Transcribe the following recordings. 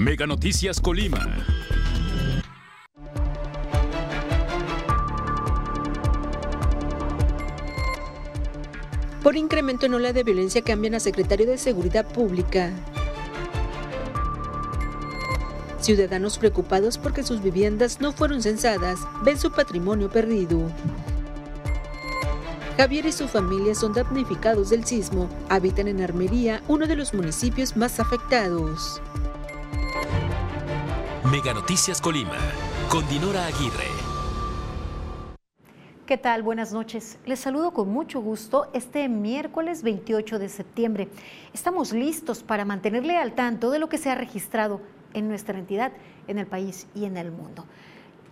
Mega Noticias Colima. Por incremento en ola de violencia cambian a secretario de Seguridad Pública. Ciudadanos preocupados porque sus viviendas no fueron censadas ven su patrimonio perdido. Javier y su familia son damnificados del sismo. Habitan en Armería, uno de los municipios más afectados. Mega Noticias Colima, con Dinora Aguirre. ¿Qué tal? Buenas noches. Les saludo con mucho gusto este miércoles 28 de septiembre. Estamos listos para mantenerle al tanto de lo que se ha registrado en nuestra entidad, en el país y en el mundo.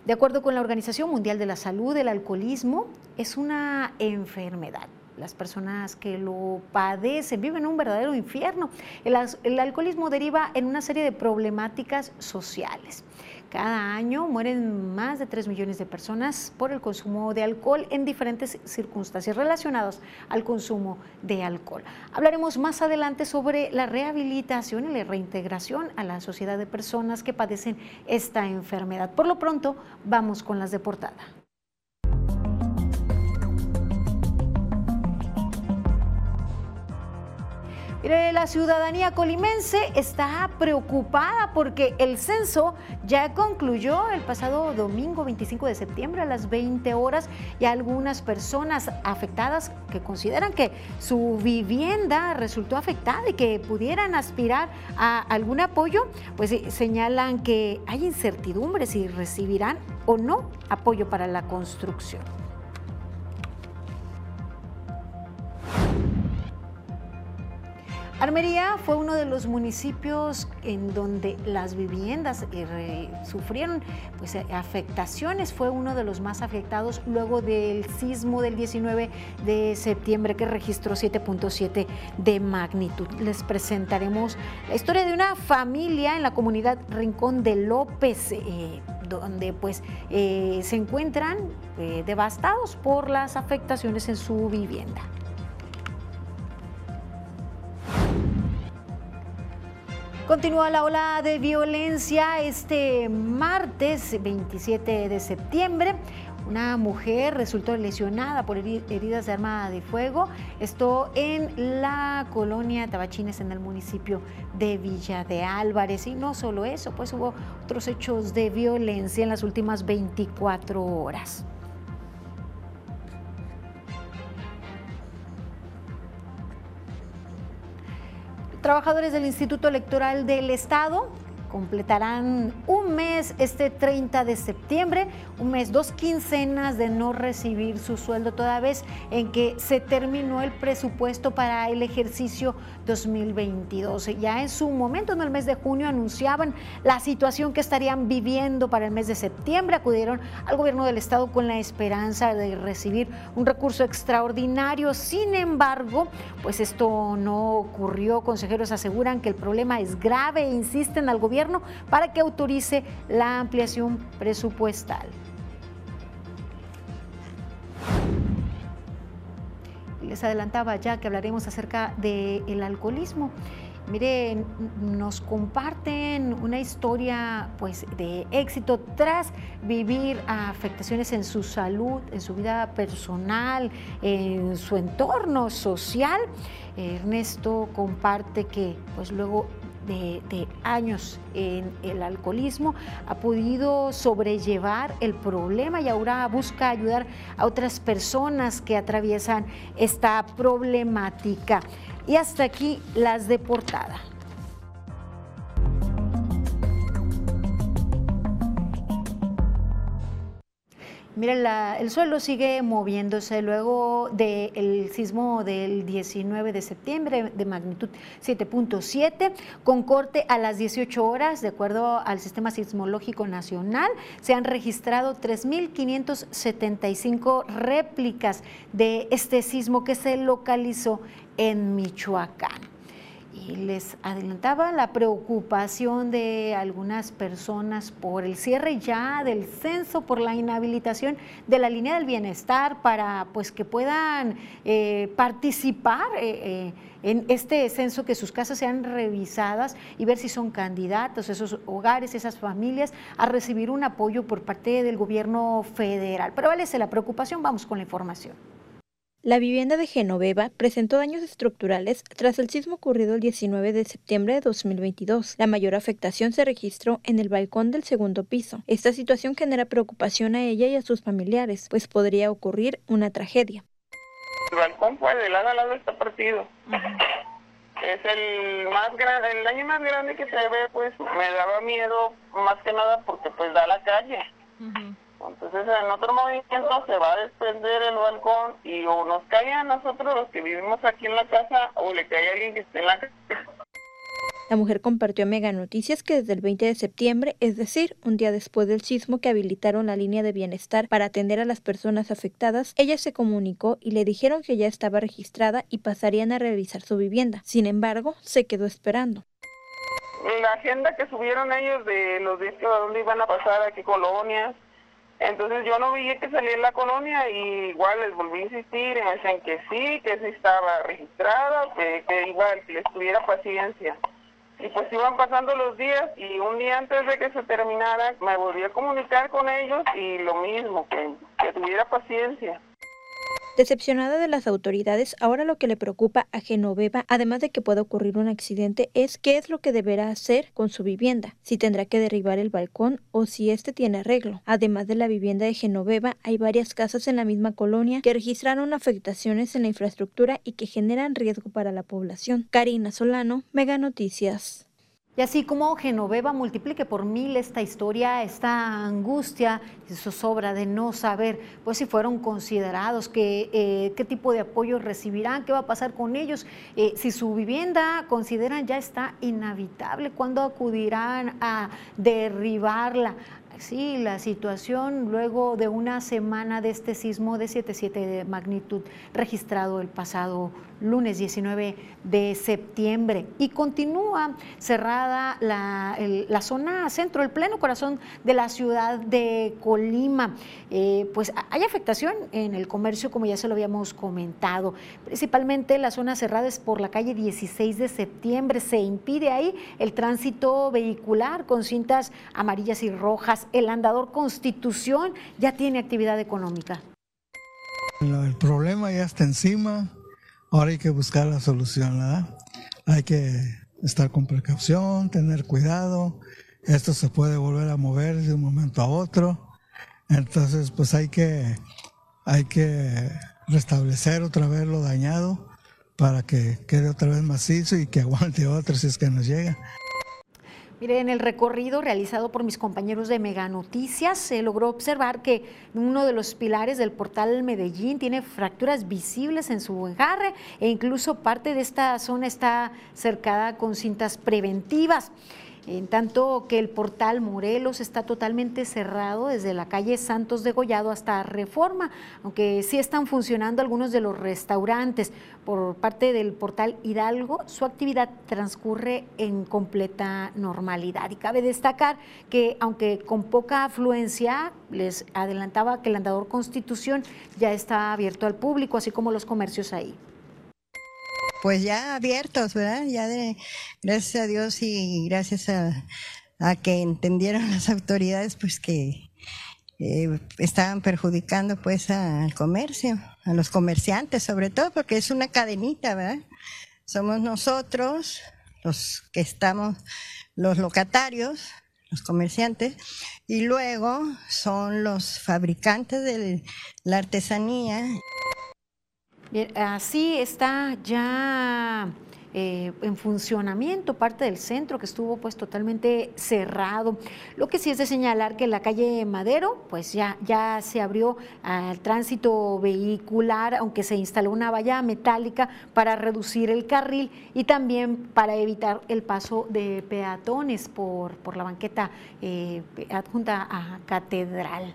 De acuerdo con la Organización Mundial de la Salud, el alcoholismo es una enfermedad. Las personas que lo padecen viven un verdadero infierno. El, alcoholismo deriva en una serie de problemáticas sociales. Cada año mueren más de 3 millones de personas por el consumo de alcohol en diferentes circunstancias relacionadas al consumo de alcohol. Hablaremos más adelante sobre la rehabilitación y la reintegración a la sociedad de personas que padecen esta enfermedad. Por lo pronto, vamos con las de portada. La ciudadanía colimense está preocupada porque el censo ya concluyó el pasado domingo 25 de septiembre a las 20 horas y algunas personas afectadas que consideran que su vivienda resultó afectada y que pudieran aspirar a algún apoyo, pues eh, señalan que hay incertidumbre si recibirán o no apoyo para la construcción. Armería fue uno de los municipios en donde las viviendas eh, sufrieron pues, eh, afectaciones, fue uno de los más afectados luego del sismo del 19 de septiembre que registró 7.7 de magnitud. Les presentaremos la historia de una familia en la comunidad Rincón de López. Eh, donde pues se encuentran devastados por las afectaciones en su vivienda. Continúa la ola de violencia este martes 27 de septiembre. Una mujer resultó lesionada por heridas de arma de fuego. Esto en la colonia Tabachines, en el municipio de Villa de Álvarez. Y no solo eso, pues hubo otros hechos de violencia en las últimas 24 horas. Trabajadores del Instituto Electoral del Estado completarán un mes este 30 de septiembre, un mes, dos quincenas de no recibir su sueldo toda vez en que se terminó el presupuesto para el ejercicio 2022. Ya en su momento, en el mes de junio, anunciaban la situación que estarían viviendo para el mes de septiembre. Acudieron al gobierno del estado con la esperanza de recibir un recurso extraordinario. Sin embargo, pues esto no ocurrió. Consejeros aseguran que el problema es grave e insisten al gobierno para que autorice la ampliación presupuestal. Les adelantaba ya que hablaremos acerca del alcoholismo. Miren, nos comparten una historia pues, de éxito tras vivir afectaciones en su salud, en su vida personal, en su entorno social. Ernesto comparte que pues, luego de, años en el alcoholismo, ha podido sobrellevar el problema y ahora busca ayudar a otras personas que atraviesan esta problemática. Y hasta aquí las de portada. Miren, el suelo sigue moviéndose luego del sismo del 19 de septiembre de magnitud 7.7 con corte a las 18 horas, de acuerdo al Sistema Sismológico Nacional, se han registrado 3.575 réplicas de este sismo que se localizó en Michoacán. Y les adelantaba la preocupación de algunas personas por el cierre ya del censo, por la inhabilitación de la línea del bienestar para pues que puedan eh, participar eh, eh, en este censo, que sus casas sean revisadas y ver si son candidatos esos hogares, esas familias a recibir un apoyo por parte del gobierno federal. Pero vale la preocupación, vamos con la información. La vivienda de Genoveva presentó daños estructurales tras el sismo ocurrido el 19 de septiembre de 2022. La mayor afectación se registró en el balcón del segundo piso. Esta situación genera preocupación a ella y a sus familiares, pues podría ocurrir una tragedia. El balcón fue de lado a lado está partido. Es el más grande, el daño más grande que se ve, pues me daba miedo más que nada porque pues da la calle. Entonces en otro movimiento se va a desprender el balcón y o nos cae a nosotros los que vivimos aquí en la casa o le cae a alguien que esté en la casa. La mujer compartió a Mega Noticias que desde el 20 de septiembre, es decir, un día después del sismo que habilitaron la línea de bienestar para atender a las personas afectadas, ella se comunicó y le dijeron que ya estaba registrada y pasarían a revisar su vivienda. Sin embargo, se quedó esperando. La agenda que subieron ellos de los días que dónde iban a pasar, a qué colonias, entonces yo no vi que salía en la colonia y igual les volví a insistir y me decían que sí, que sí estaba registrada, que, que igual, que les tuviera paciencia. Y pues iban pasando los días y un día antes de que se terminara me volví a comunicar con ellos y lo mismo, que, que tuviera paciencia. Decepcionada de las autoridades, ahora lo que le preocupa a Genoveva, además de que pueda ocurrir un accidente, es qué es lo que deberá hacer con su vivienda, si tendrá que derribar el balcón o si éste tiene arreglo. Además de la vivienda de Genoveva, hay varias casas en la misma colonia que registraron afectaciones en la infraestructura y que generan riesgo para la población. Karina Solano, Mega Noticias. Y así como Genoveva multiplique por mil esta historia, esta angustia y zozobra de no saber pues si fueron considerados, eh, qué tipo de apoyo recibirán, qué va a pasar con ellos, eh, si su vivienda consideran ya está inhabitable, cuándo acudirán a derribarla. Sí, la situación luego de una semana de este sismo de 7.7 de magnitud registrado el pasado lunes 19 de septiembre y continúa cerrada la, zona centro, el pleno corazón de la ciudad de Colima. Eh, pues hay afectación en el comercio, como ya se lo habíamos comentado. Principalmente la zona cerrada es por la calle 16 de septiembre. Se impide ahí el tránsito vehicular con cintas amarillas y rojas. El andador Constitución ya tiene actividad económica. El problema ya está encima Ahora hay que buscar la solución, ¿verdad? Hay que estar con precaución, tener cuidado. Esto se puede volver a mover de un momento a otro. Entonces, pues hay que, hay que restablecer otra vez lo dañado para que quede otra vez macizo y que aguante otro si es que nos llega. Mire, en el recorrido realizado por mis compañeros de Mega Noticias se logró observar que uno de los pilares del portal Medellín tiene fracturas visibles en su enjarre e incluso parte de esta zona está cercada con cintas preventivas en tanto que el portal Morelos está totalmente cerrado desde la calle Santos de Gollado hasta Reforma, aunque sí están funcionando algunos de los restaurantes. Por parte del portal Hidalgo, su actividad transcurre en completa normalidad. Y cabe destacar que, aunque con poca afluencia, les adelantaba que el andador Constitución ya está abierto al público, así como los comercios ahí pues ya abiertos, ¿verdad? Ya de, gracias a Dios y gracias a, que entendieron las autoridades, pues que eh, estaban perjudicando pues al comercio, a los comerciantes sobre todo, porque es una cadenita, ¿verdad? Somos nosotros los que estamos, los locatarios, los comerciantes, y luego son los fabricantes de la artesanía. Así está ya eh, en funcionamiento parte del centro que estuvo pues totalmente cerrado. Lo que sí es de señalar que la calle Madero pues ya, ya se abrió al tránsito vehicular, aunque se instaló una valla metálica para reducir el carril y también para evitar el paso de peatones por, por la banqueta eh, adjunta a Catedral.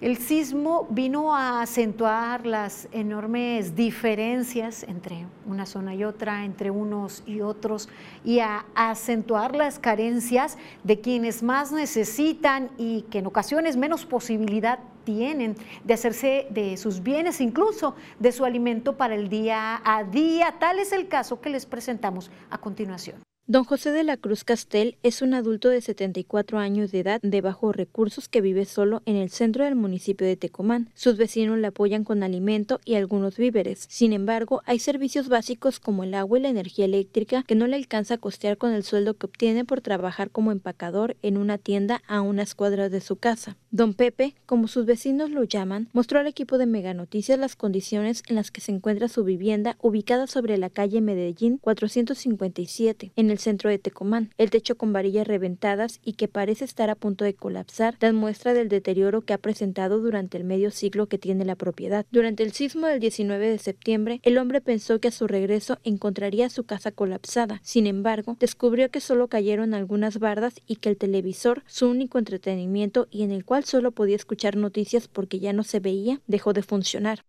El sismo vino a acentuar las enormes diferencias entre una zona y otra, entre unos y otros, y a acentuar las carencias de quienes más necesitan y que en ocasiones menos posibilidad tienen de hacerse de sus bienes, incluso de su alimento para el día a día. Tal es el caso que les presentamos a continuación. Don José de la Cruz Castel es un adulto de 74 años de edad de bajos recursos que vive solo en el centro del municipio de Tecomán. Sus vecinos le apoyan con alimento y algunos víveres. Sin embargo, hay servicios básicos como el agua y la energía eléctrica que no le alcanza a costear con el sueldo que obtiene por trabajar como empacador en una tienda a unas cuadras de su casa. Don Pepe, como sus vecinos lo llaman, mostró al equipo de Mega Noticias las condiciones en las que se encuentra su vivienda ubicada sobre la calle Medellín 457 en el centro de Tecomán. El techo con varillas reventadas y que parece estar a punto de colapsar dan muestra del deterioro que ha presentado durante el medio siglo que tiene la propiedad. Durante el sismo del 19 de septiembre, el hombre pensó que a su regreso encontraría su casa colapsada. Sin embargo, descubrió que solo cayeron algunas bardas y que el televisor, su único entretenimiento y en el cual solo podía escuchar noticias porque ya no se veía, dejó de funcionar.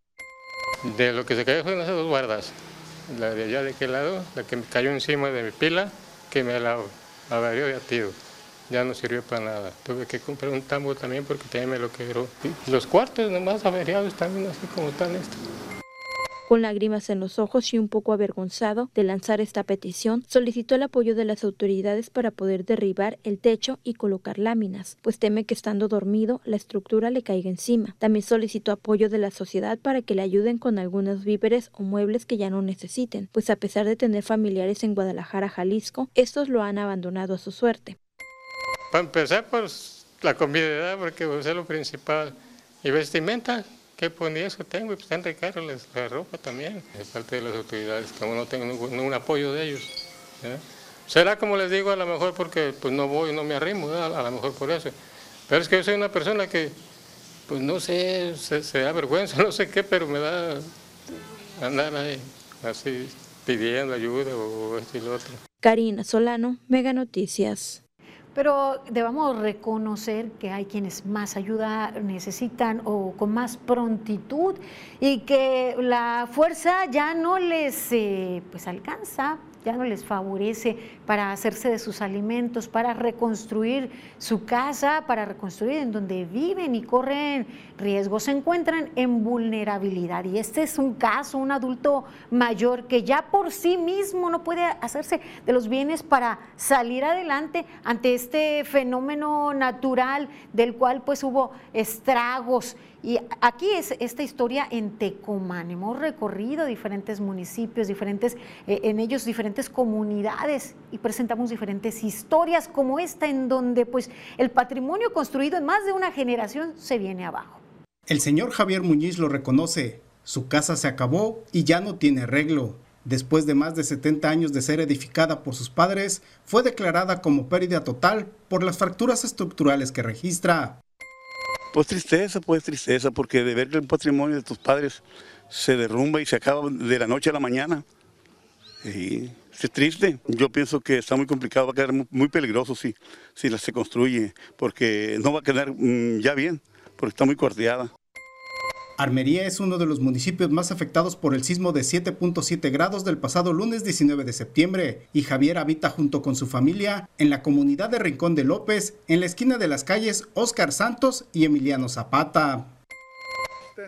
De lo que se cayó fueron dos bardas la de allá de aquel lado, la que me cayó encima de mi pila, que me la averió de tiro. Ya no sirvió para nada. Tuve que comprar un tambo también porque también me lo quebró. Y los cuartos nomás averiados también así como están estos. Con lágrimas en los ojos y un poco avergonzado de lanzar esta petición, solicitó el apoyo de las autoridades para poder derribar el techo y colocar láminas, pues teme que estando dormido la estructura le caiga encima. También solicitó apoyo de la sociedad para que le ayuden con algunos víveres o muebles que ya no necesiten, pues a pesar de tener familiares en Guadalajara, Jalisco, estos lo han abandonado a su suerte. Para empezar, pues la comida, porque pues, es lo principal. Y vestimenta, ¿Qué ponía eso tengo? Y pues están caros la ropa también. Es parte de las autoridades, como no tengo ningún, apoyo de ellos. Será como les digo, a lo mejor porque pues no voy, no me arrimo, a lo mejor por eso. Pero es que yo soy una persona que, pues no sé, se, da vergüenza, no sé qué, pero me da andar ahí, así pidiendo ayuda o esto y lo otro. Karina Solano, Mega Noticias. Pero debamos reconocer que hay quienes más ayuda necesitan o con más prontitud y que la fuerza ya no les eh, pues alcanza ya no les favorece para hacerse de sus alimentos, para reconstruir su casa, para reconstruir en donde viven y corren riesgos, se encuentran en vulnerabilidad. Y este es un caso, un adulto mayor que ya por sí mismo no puede hacerse de los bienes para salir adelante ante este fenómeno natural del cual pues hubo estragos y aquí es esta historia en Tecomán. Hemos recorrido diferentes municipios, diferentes, eh, en ellos diferentes comunidades y presentamos diferentes historias como esta en donde pues el patrimonio construido en más de una generación se viene abajo. El señor Javier Muñiz lo reconoce. Su casa se acabó y ya no tiene arreglo. Después de más de 70 años de ser edificada por sus padres, fue declarada como pérdida total por las fracturas estructurales que registra. Pues tristeza, pues tristeza, porque de ver que el patrimonio de tus padres se derrumba y se acaba de la noche a la mañana. Y es triste. Yo pienso que está muy complicado, va a quedar muy peligroso si, si se construye, porque no va a quedar mm, ya bien, porque está muy corteada. Armería es uno de los municipios más afectados por el sismo de 7.7 grados del pasado lunes 19 de septiembre y Javier habita junto con su familia en la comunidad de Rincón de López, en la esquina de las calles Óscar Santos y Emiliano Zapata.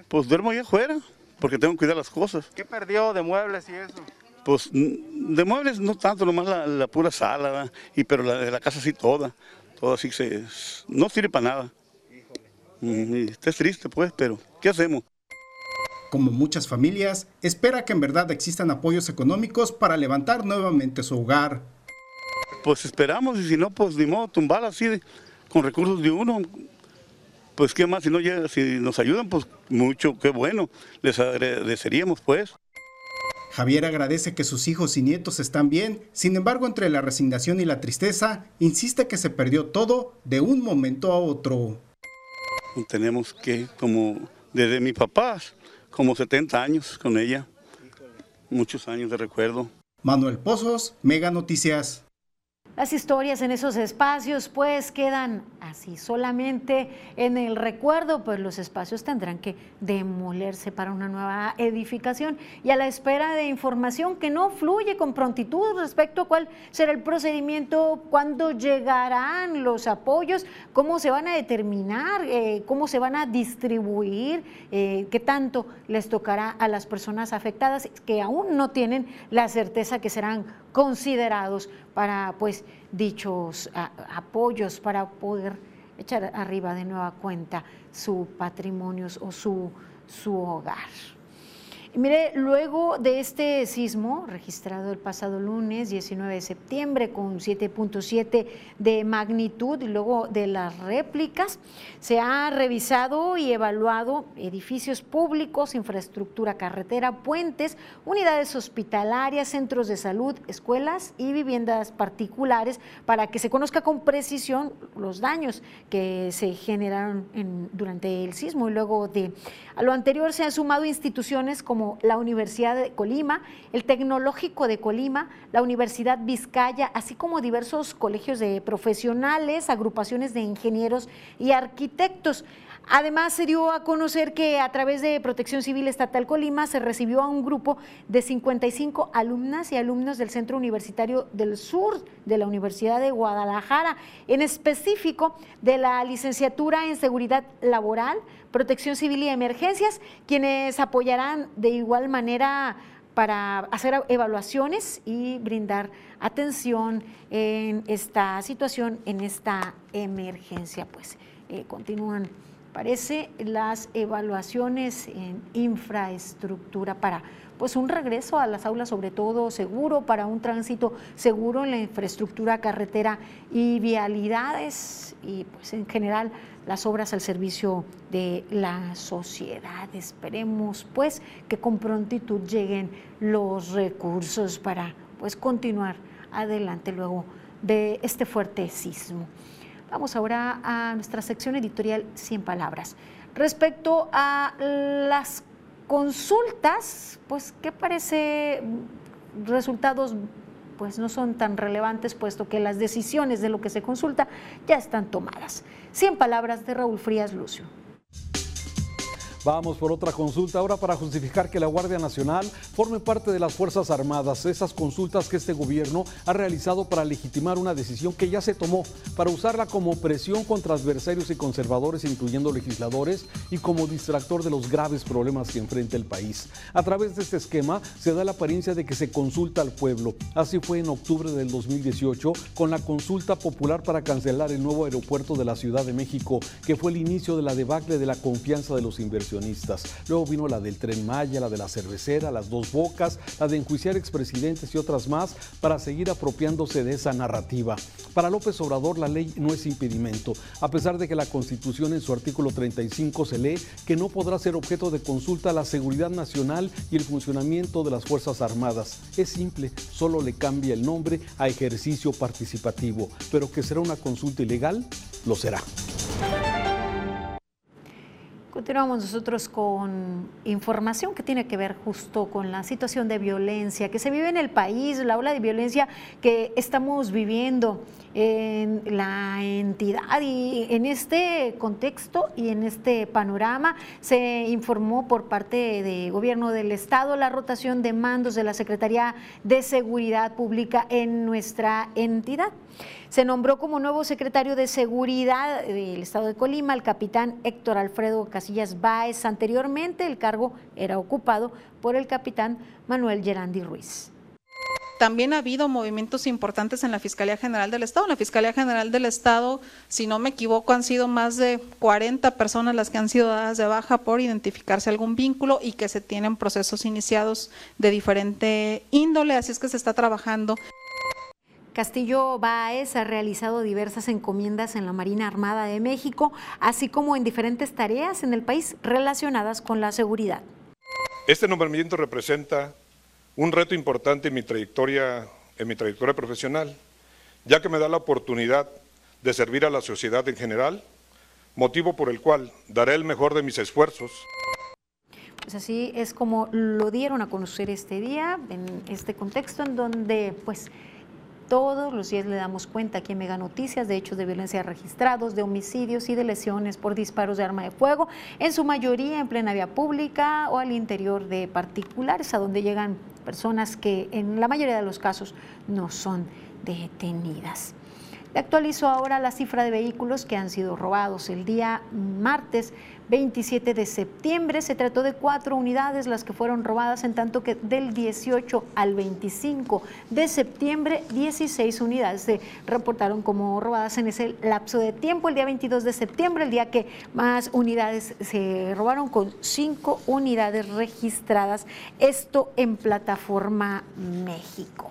Pues duermo ahí afuera, porque tengo que cuidar las cosas. ¿Qué perdió de muebles y eso? Pues de muebles no tanto, nomás la, pura sala, y, pero la de la casa sí toda, toda así se, no sirve para nada. Está triste pues, pero ¿qué hacemos? Como muchas familias, espera que en verdad existan apoyos económicos para levantar nuevamente su hogar. Pues esperamos y si no, pues ni modo, tumbar así con recursos de uno. Pues qué más, si, no, si nos ayudan, pues mucho, qué bueno, les agradeceríamos pues. Javier agradece que sus hijos y nietos están bien, sin embargo entre la resignación y la tristeza, insiste que se perdió todo de un momento a otro. Tenemos que, como desde mi papá, como 70 años con ella, muchos años de recuerdo. Manuel Pozos, Mega Noticias. Las historias en esos espacios pues quedan así solamente en el recuerdo, pues los espacios tendrán que demolerse para una nueva edificación. Y a la espera de información que no fluye con prontitud respecto a cuál será el procedimiento, cuándo llegarán los apoyos, cómo se van a determinar, eh, cómo se van a distribuir, eh, qué tanto les tocará a las personas afectadas que aún no tienen la certeza que serán considerados para pues dichos apoyos para poder echar arriba de nueva cuenta su patrimonio o su, su hogar mire, luego de este sismo registrado el pasado lunes 19 de septiembre con 7.7 de magnitud y luego de las réplicas, se ha revisado y evaluado edificios públicos, infraestructura carretera, puentes, unidades hospitalarias, centros de salud, escuelas y viviendas particulares para que se conozca con precisión los daños que se generaron durante el sismo. Y luego de a lo anterior se han sumado instituciones como la Universidad de Colima, el Tecnológico de Colima, la Universidad Vizcaya, así como diversos colegios de profesionales, agrupaciones de ingenieros y arquitectos. Además, se dio a conocer que a través de Protección Civil Estatal Colima se recibió a un grupo de 55 alumnas y alumnos del Centro Universitario del Sur de la Universidad de Guadalajara, en específico de la licenciatura en Seguridad Laboral, Protección Civil y Emergencias, quienes apoyarán de igual manera para hacer evaluaciones y brindar atención en esta situación, en esta emergencia. Pues eh, continúan parece las evaluaciones en infraestructura para pues un regreso a las aulas sobre todo seguro para un tránsito seguro en la infraestructura carretera y vialidades y pues en general las obras al servicio de la sociedad. Esperemos pues que con prontitud lleguen los recursos para pues continuar adelante luego de este fuerte sismo. Vamos ahora a nuestra sección editorial 100 palabras. Respecto a las consultas, pues, ¿qué parece? Resultados pues no son tan relevantes puesto que las decisiones de lo que se consulta ya están tomadas. 100 palabras de Raúl Frías Lucio. Vamos por otra consulta ahora para justificar que la Guardia Nacional forme parte de las Fuerzas Armadas. Esas consultas que este gobierno ha realizado para legitimar una decisión que ya se tomó, para usarla como presión contra adversarios y conservadores, incluyendo legisladores, y como distractor de los graves problemas que enfrenta el país. A través de este esquema se da la apariencia de que se consulta al pueblo. Así fue en octubre del 2018 con la consulta popular para cancelar el nuevo aeropuerto de la Ciudad de México, que fue el inicio de la debacle de la confianza de los inversores Luego vino la del Tren Maya, la de la cervecera, las dos bocas, la de enjuiciar expresidentes y otras más para seguir apropiándose de esa narrativa. Para López Obrador la ley no es impedimento, a pesar de que la Constitución en su artículo 35 se lee que no podrá ser objeto de consulta la seguridad nacional y el funcionamiento de las Fuerzas Armadas. Es simple, solo le cambia el nombre a ejercicio participativo, pero que será una consulta ilegal, lo será. Continuamos nosotros con información que tiene que ver justo con la situación de violencia que se vive en el país, la ola de violencia que estamos viviendo en la entidad y en este contexto y en este panorama se informó por parte de gobierno del estado la rotación de mandos de la Secretaría de Seguridad Pública en nuestra entidad. Se nombró como nuevo secretario de Seguridad del Estado de Colima al capitán Héctor Alfredo Casillas Báez. Anteriormente el cargo era ocupado por el capitán Manuel Gerandi Ruiz también ha habido movimientos importantes en la Fiscalía General del Estado. En la Fiscalía General del Estado, si no me equivoco, han sido más de 40 personas las que han sido dadas de baja por identificarse algún vínculo y que se tienen procesos iniciados de diferente índole, así es que se está trabajando. Castillo Báez ha realizado diversas encomiendas en la Marina Armada de México, así como en diferentes tareas en el país relacionadas con la seguridad. Este nombramiento representa un reto importante en mi trayectoria, en mi trayectoria profesional, ya que me da la oportunidad de servir a la sociedad en general, motivo por el cual daré el mejor de mis esfuerzos. Pues así es como lo dieron a conocer este día, en este contexto en donde pues todos los días le damos cuenta aquí en Mega Noticias de hechos de violencia registrados, de homicidios y de lesiones por disparos de arma de fuego, en su mayoría en plena vía pública o al interior de particulares, a donde llegan personas que en la mayoría de los casos no son detenidas. Le actualizo ahora la cifra de vehículos que han sido robados. El día martes 27 de septiembre se trató de cuatro unidades las que fueron robadas, en tanto que del 18 al 25 de septiembre 16 unidades se reportaron como robadas en ese lapso de tiempo. El día 22 de septiembre, el día que más unidades se robaron con cinco unidades registradas, esto en plataforma México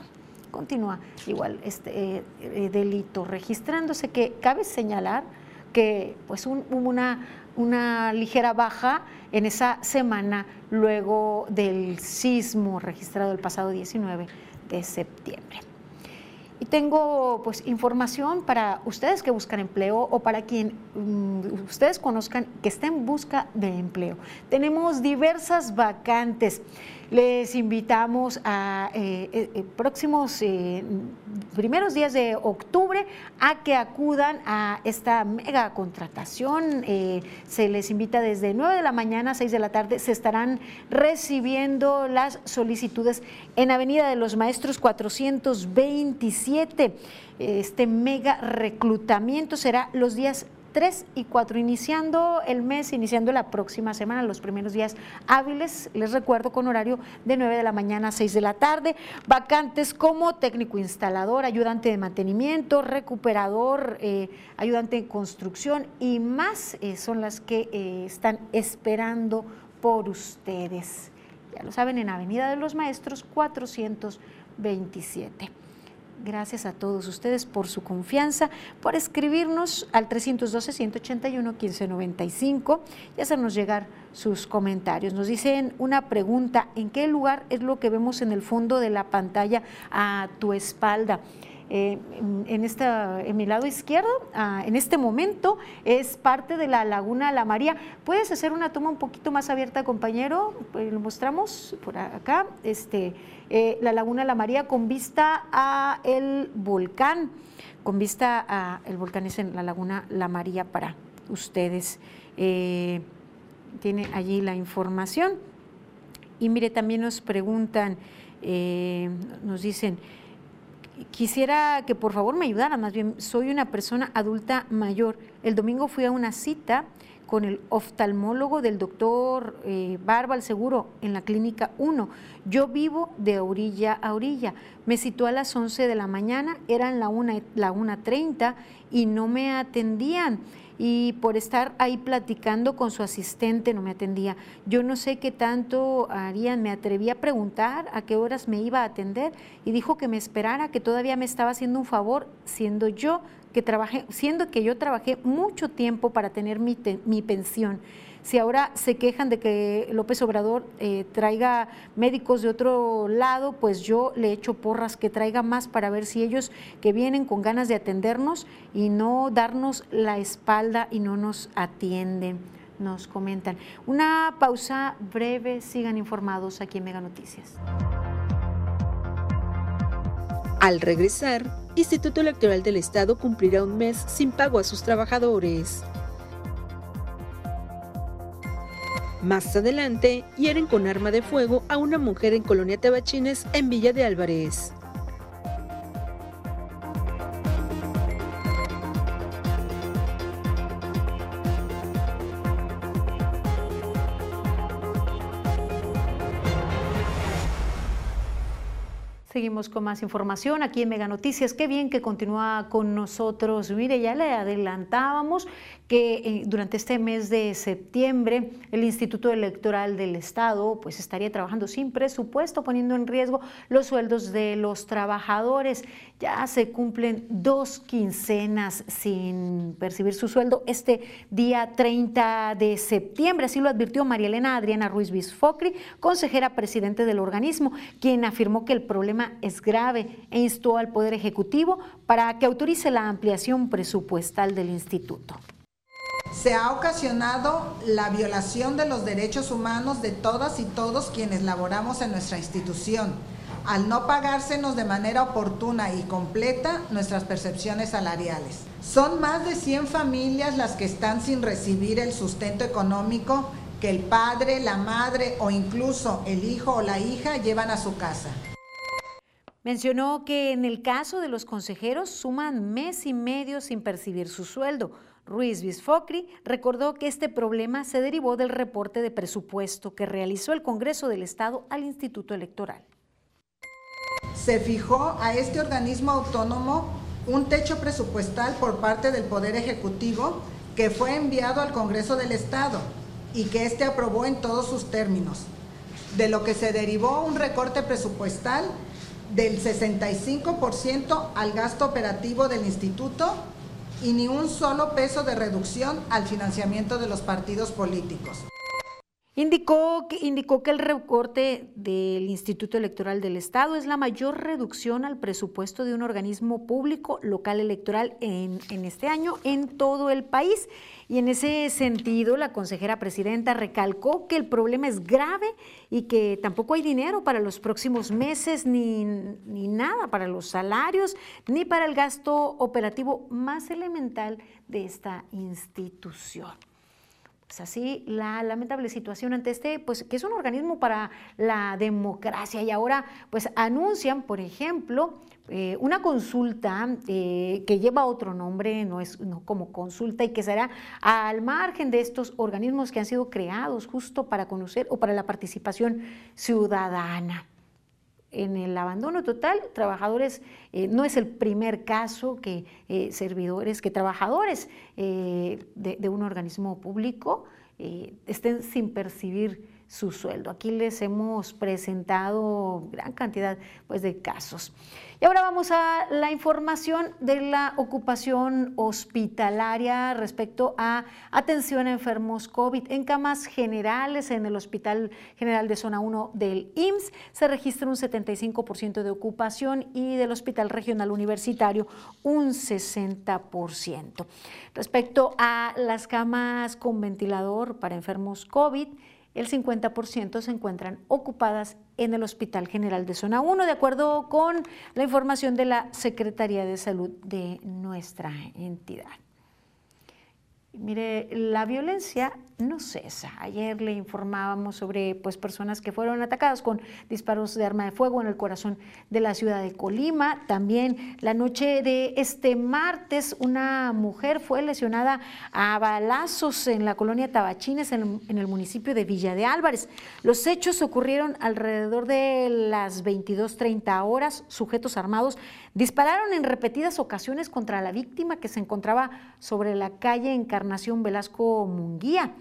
continúa igual este eh, delito registrándose, que cabe señalar que pues hubo una, una ligera baja en esa semana luego del sismo registrado el pasado 19 de septiembre. Y tengo pues información para ustedes que buscan empleo o para quien mm, ustedes conozcan que está en busca de empleo. Tenemos diversas vacantes. Les invitamos a eh, eh, eh, próximos primeros días de octubre a que acudan a esta mega contratación. se les invita desde 9 de la mañana a 6 de la tarde. Se estarán recibiendo las solicitudes en Avenida de los Maestros 427. Este mega reclutamiento será los días 3 y 4, iniciando el mes, iniciando la próxima semana, los primeros días hábiles, les recuerdo con horario de 9 de la mañana a 6 de la tarde, vacantes como técnico instalador, ayudante de mantenimiento, recuperador, eh, ayudante de construcción y más eh, son las que eh, están esperando por ustedes. Ya lo saben, en Avenida de los Maestros 427. Gracias a todos ustedes por su confianza, por escribirnos al 312-181-1595 y hacernos llegar sus comentarios. Nos dicen una pregunta, ¿en qué lugar es lo que vemos en el fondo de la pantalla a tu espalda? Eh, en, esta, en mi lado izquierdo, ah, en este momento, es parte de la laguna La María. ¿Puedes hacer una toma un poquito más abierta, compañero? Pues lo mostramos por acá. Este, eh, la laguna La María con vista a el volcán, con vista a el volcán es en la laguna La María para ustedes. Eh, tiene allí la información. Y mire, también nos preguntan, nos dicen, quisiera que por favor me ayudara, más bien soy una persona adulta mayor. El domingo fui a una cita con el oftalmólogo del doctor eh, Barbal Seguro en la clínica 1. Yo vivo de orilla a orilla. Me situé a las 11 de la mañana, eran la 1.30 la y no me atendían y por estar ahí platicando con su asistente no me atendía. Yo no sé qué tanto harían, me atreví a preguntar a qué horas me iba a atender y dijo que me esperara, que todavía me estaba haciendo un favor, siendo yo que trabajé, siendo que yo trabajé mucho tiempo para tener mi, mi pensión. Si ahora se quejan de que López Obrador eh, traiga médicos de otro lado, pues yo le echo porras que traiga más para ver si ellos que vienen con ganas de atendernos y no darnos la espalda y no nos atienden nos comentan. Una pausa breve, sigan informados aquí en Mega Noticias. Al regresar, Instituto Electoral del Estado cumplirá un mes sin pago a sus trabajadores. Más adelante, hieren con arma de fuego a una mujer en Colonia Tabachines en Villa de Álvarez. Seguimos con más información aquí en Mega Noticias. Qué bien que continúa con nosotros. Mire, ya le adelantábamos que eh, durante este mes de septiembre el Instituto Electoral del Estado pues estaría trabajando sin presupuesto, poniendo en riesgo los sueldos de los trabajadores. Ya se cumplen dos quincenas sin percibir su sueldo este día 30 de septiembre. Así lo advirtió María Elena Adriana Ruiz Bisfocri, consejera presidente del organismo, quien afirmó que el problema es grave e instó al Poder Ejecutivo para que autorice la ampliación presupuestal del instituto se ha ocasionado la violación de los derechos humanos de todas y todos quienes laboramos en nuestra institución. al no pagársenos de manera oportuna y completa nuestras percepciones salariales. Son más de 100 familias las que están sin recibir el sustento económico que el padre, la madre o incluso el hijo o la hija llevan a su casa. Mencionó que en el caso de los consejeros suman mes y medio sin percibir su sueldo. Ruiz Bisfocri recordó que este problema se derivó del reporte de presupuesto que realizó el Congreso del Estado al Instituto Electoral. Se fijó a este organismo autónomo un techo presupuestal por parte del Poder Ejecutivo que fue enviado al Congreso del Estado y que éste aprobó en todos sus términos, de lo que se derivó un recorte presupuestal del 65% al gasto operativo del instituto y ni un solo peso de reducción al financiamiento de los partidos políticos. Indicó que, indicó que el recorte del Instituto Electoral del Estado es la mayor reducción al presupuesto de un organismo público local electoral en, en este año en todo el país. Y en ese sentido, la consejera presidenta recalcó que el problema es grave y que tampoco hay dinero para los próximos meses, ni, ni nada para los salarios, ni para el gasto operativo más elemental de esta institución. Pues así la lamentable situación ante este, pues que es un organismo para la democracia. Y ahora pues anuncian, por ejemplo, eh, una consulta eh, que lleva otro nombre, no es no como consulta y que será al margen de estos organismos que han sido creados justo para conocer o para la participación ciudadana en el abandono total, trabajadores, eh, no es el primer caso que eh, servidores, que trabajadores eh, de, de, un organismo público estén sin percibir su sueldo. Aquí les hemos presentado gran cantidad pues, de casos. Y ahora vamos a la información de la ocupación hospitalaria respecto a atención a enfermos COVID. En camas generales, en el Hospital General de Zona 1 del IMSS, se registra un 75% de ocupación y del Hospital Regional Universitario un 60%. Respecto a las camas con ventilador para enfermos COVID, el 50% se encuentran ocupadas en el Hospital General de Zona 1, de acuerdo con la información de la Secretaría de Salud de nuestra entidad. Mire, la violencia no cesa. Ayer le informábamos sobre pues, personas que fueron atacadas con disparos de arma de fuego en el corazón de la ciudad de Colima. También la noche de este martes, una mujer fue lesionada a balazos en la colonia Tabachines, en, el municipio de Villa de Álvarez. Los hechos ocurrieron alrededor de las 22.30 horas. Sujetos armados dispararon en repetidas ocasiones contra la víctima que se encontraba sobre la calle Encarnación Velasco Munguía.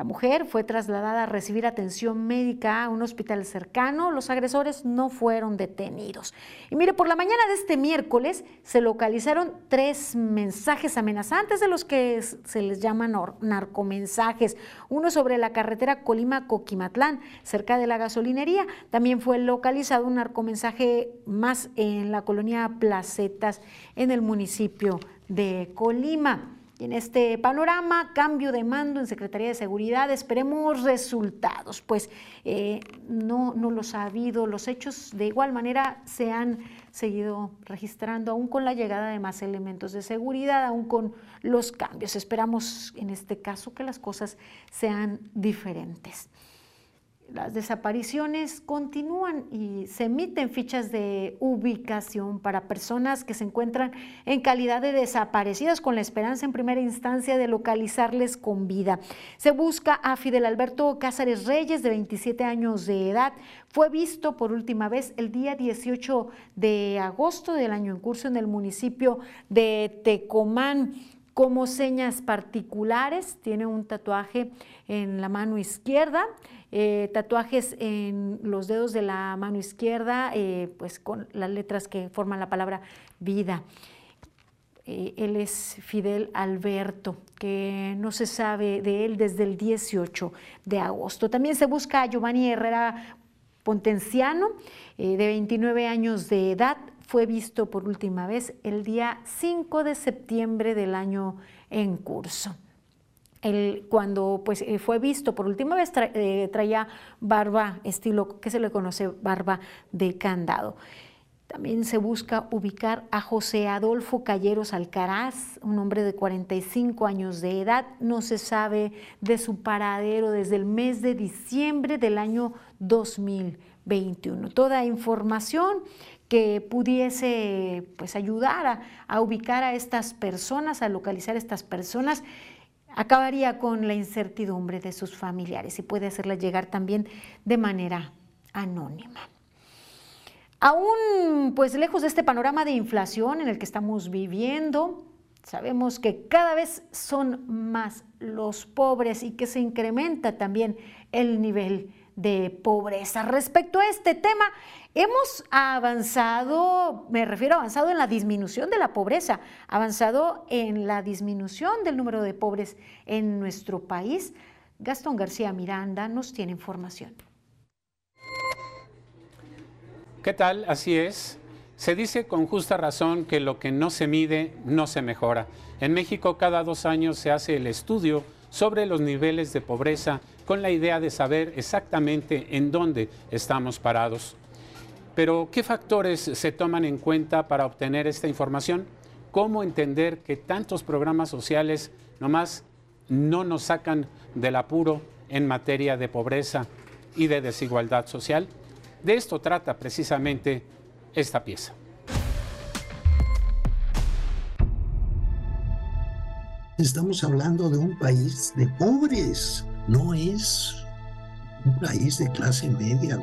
La mujer fue trasladada a recibir atención médica a un hospital cercano. Los agresores no fueron detenidos. Y mire, por la mañana de este miércoles se localizaron tres mensajes amenazantes de los que se les llaman narcomensajes. Uno sobre la carretera Colima-Coquimatlán, cerca de la gasolinería. También fue localizado un narcomensaje más en la colonia Placetas, en el municipio de Colima. Y en este panorama, cambio de mando en Secretaría de Seguridad, esperemos resultados, pues eh, no, no los ha habido, los hechos de igual manera se han seguido registrando, aún con la llegada de más elementos de seguridad, aún con los cambios. Esperamos en este caso que las cosas sean diferentes las desapariciones continúan y se emiten fichas de ubicación para personas que se encuentran en calidad de desaparecidas con la esperanza en primera instancia de localizarles con vida. Se busca a Fidel Alberto Cázares Reyes, de 27 años de edad. Fue visto por última vez el día 18 de agosto del año en curso en el municipio de Tecomán como señas particulares. Tiene un tatuaje en la mano izquierda eh, tatuajes en los dedos de la mano izquierda, eh, pues con las letras que forman la palabra vida. Eh, él es Fidel Alberto, que no se sabe de él desde el 18 de agosto. También se busca a Giovanni Herrera Pontenciano, de 29 años de edad. Fue visto por última vez el día 5 de septiembre del año en curso. cuando pues, eh, fue visto por última vez eh, traía barba estilo que se le conoce barba de candado. También se busca ubicar a José Adolfo Calleros Alcaraz, un hombre de 45 años de edad. No se sabe de su paradero desde el mes de diciembre del año 2021. Toda información que pudiese pues, ayudar a, ubicar a estas personas, a localizar a estas personas, acabaría con la incertidumbre de sus familiares y puede hacerla llegar también de manera anónima. Aún pues lejos de este panorama de inflación en el que estamos viviendo, sabemos que cada vez son más los pobres y que se incrementa también el nivel de pobreza. Respecto a este tema, hemos avanzado, me refiero avanzado en la disminución de la pobreza, avanzado en la disminución del número de pobres en nuestro país. Gastón García Miranda nos tiene información. ¿Qué tal? Así es. Se dice con justa razón que lo que no se mide no se mejora. En México cada dos años se hace el estudio sobre los niveles de pobreza con la idea de saber exactamente en dónde estamos parados. Pero, ¿qué factores se toman en cuenta para obtener esta información? ¿Cómo entender que tantos programas sociales nomás no nos sacan del apuro en materia de pobreza y de desigualdad social? De esto trata precisamente esta pieza. Estamos hablando de un país de pobres, no es un país de clase media.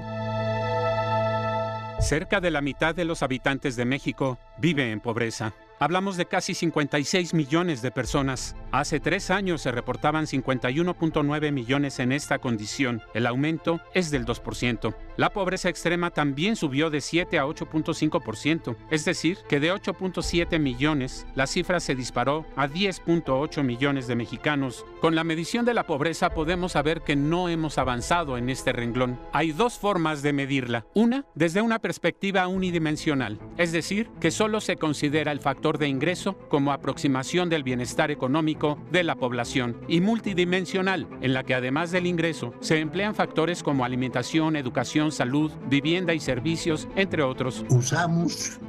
Cerca de la mitad de los habitantes de México vive en pobreza. Hablamos de casi 56 millones de personas. Hace tres años se reportaban 51.9 millones en esta condición. El aumento es del 2%. La pobreza extrema también subió de 7 a 8.5%. Es decir, que de 8.7 millones, la cifra se disparó a 10.8 millones de mexicanos. Con la medición de la pobreza podemos saber que no hemos avanzado en este renglón. Hay dos formas de medirla. Una, desde una perspectiva unidimensional, es decir, que solo se considera el factor de ingreso como aproximación del bienestar económico de la población y multidimensional, en la que además del ingreso se emplean factores como alimentación, educación, salud, vivienda y servicios, entre otros. Usamos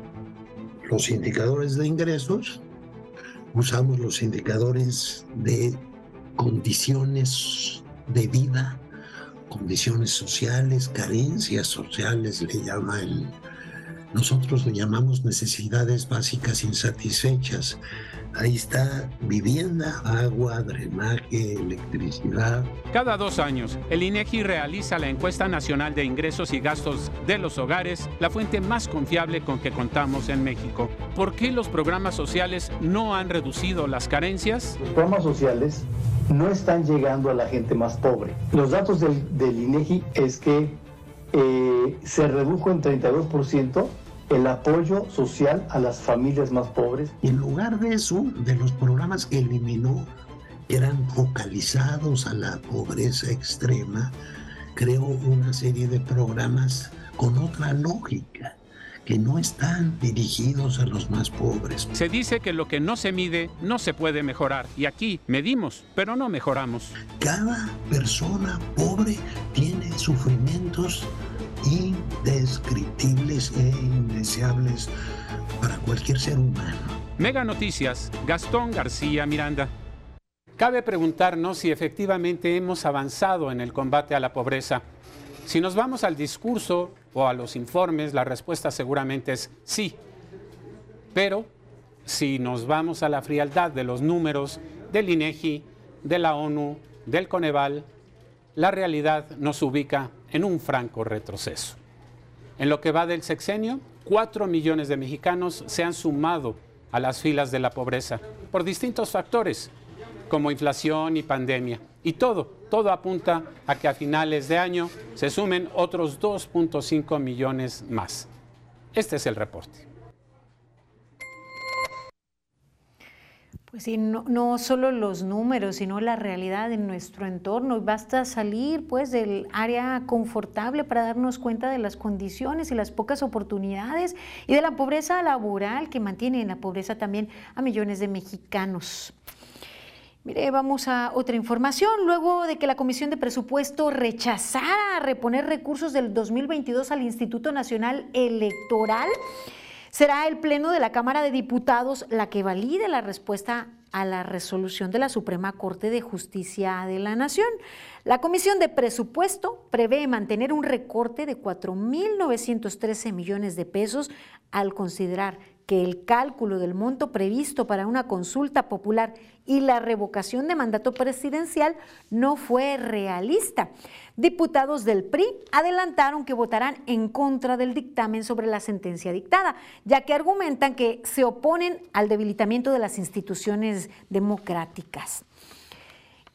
los indicadores de ingresos, usamos los indicadores de condiciones de vida, condiciones sociales, carencias sociales, le llama el, nosotros lo llamamos necesidades básicas insatisfechas. Ahí está vivienda, agua, drenaje, electricidad. Cada dos años, el INEGI realiza la encuesta nacional de ingresos y gastos de los hogares, la fuente más confiable con que contamos en México. ¿Por qué los programas sociales no han reducido las carencias? Los programas sociales no están llegando a la gente más pobre. Los datos del, INEGI es que eh, se redujo en 32% el apoyo social a las familias más pobres. En lugar de eso, de los programas que eliminó, eran focalizados a la pobreza extrema, creó una serie de programas con otra lógica que no están dirigidos a los más pobres. Se dice que lo que no se mide no se puede mejorar y aquí medimos, pero no mejoramos. Cada persona pobre tiene sufrimientos indescriptibles e indeseables para cualquier ser humano. Mega Noticias, Gastón García Miranda. Cabe preguntarnos si efectivamente hemos avanzado en el combate a la pobreza. Si nos vamos al discurso o a los informes, la respuesta seguramente es sí. Pero si nos vamos a la frialdad de los números del INEGI, de la ONU, del Coneval, la realidad nos ubica en un franco retroceso. En lo que va del sexenio, cuatro millones de mexicanos se han sumado a las filas de la pobreza por distintos factores, como inflación y pandemia. Y todo, todo apunta a que a finales de año se sumen otros 2.5 millones más. Este es el reporte. Pues sí, no, solo los números, sino la realidad en nuestro entorno. Basta salir pues del área confortable para darnos cuenta de las condiciones y las pocas oportunidades y de la pobreza laboral que mantiene en la pobreza también a millones de mexicanos. Mire, vamos a otra información. Luego de que la Comisión de Presupuesto rechazara reponer recursos del 2022 al Instituto Nacional Electoral, será el Pleno de la Cámara de Diputados la que valide la respuesta a la resolución de la Suprema Corte de Justicia de la Nación. La Comisión de Presupuesto prevé mantener un recorte de 4.913 millones de pesos al considerar que el cálculo del monto previsto para una consulta popular y la revocación de mandato presidencial no fue realista. Diputados del PRI adelantaron que votarán en contra del dictamen sobre la sentencia dictada, ya que argumentan que se oponen al debilitamiento de las instituciones democráticas.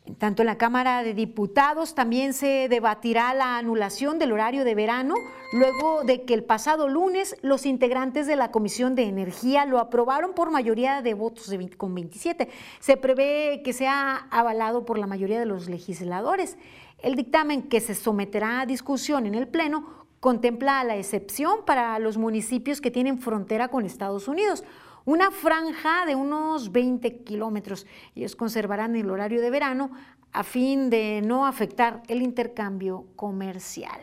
En tanto, en la Cámara de Diputados también se debatirá la anulación del horario de verano, luego de que el pasado lunes los integrantes de la Comisión de Energía lo aprobaron por mayoría de votos con 27. Se prevé que sea avalado por la mayoría de los legisladores. El dictamen que se someterá a discusión en el Pleno contempla la excepción para los municipios que tienen frontera con Estados Unidos una franja de unos 20 kilómetros. Ellos conservarán el horario de verano a fin de no afectar el intercambio comercial.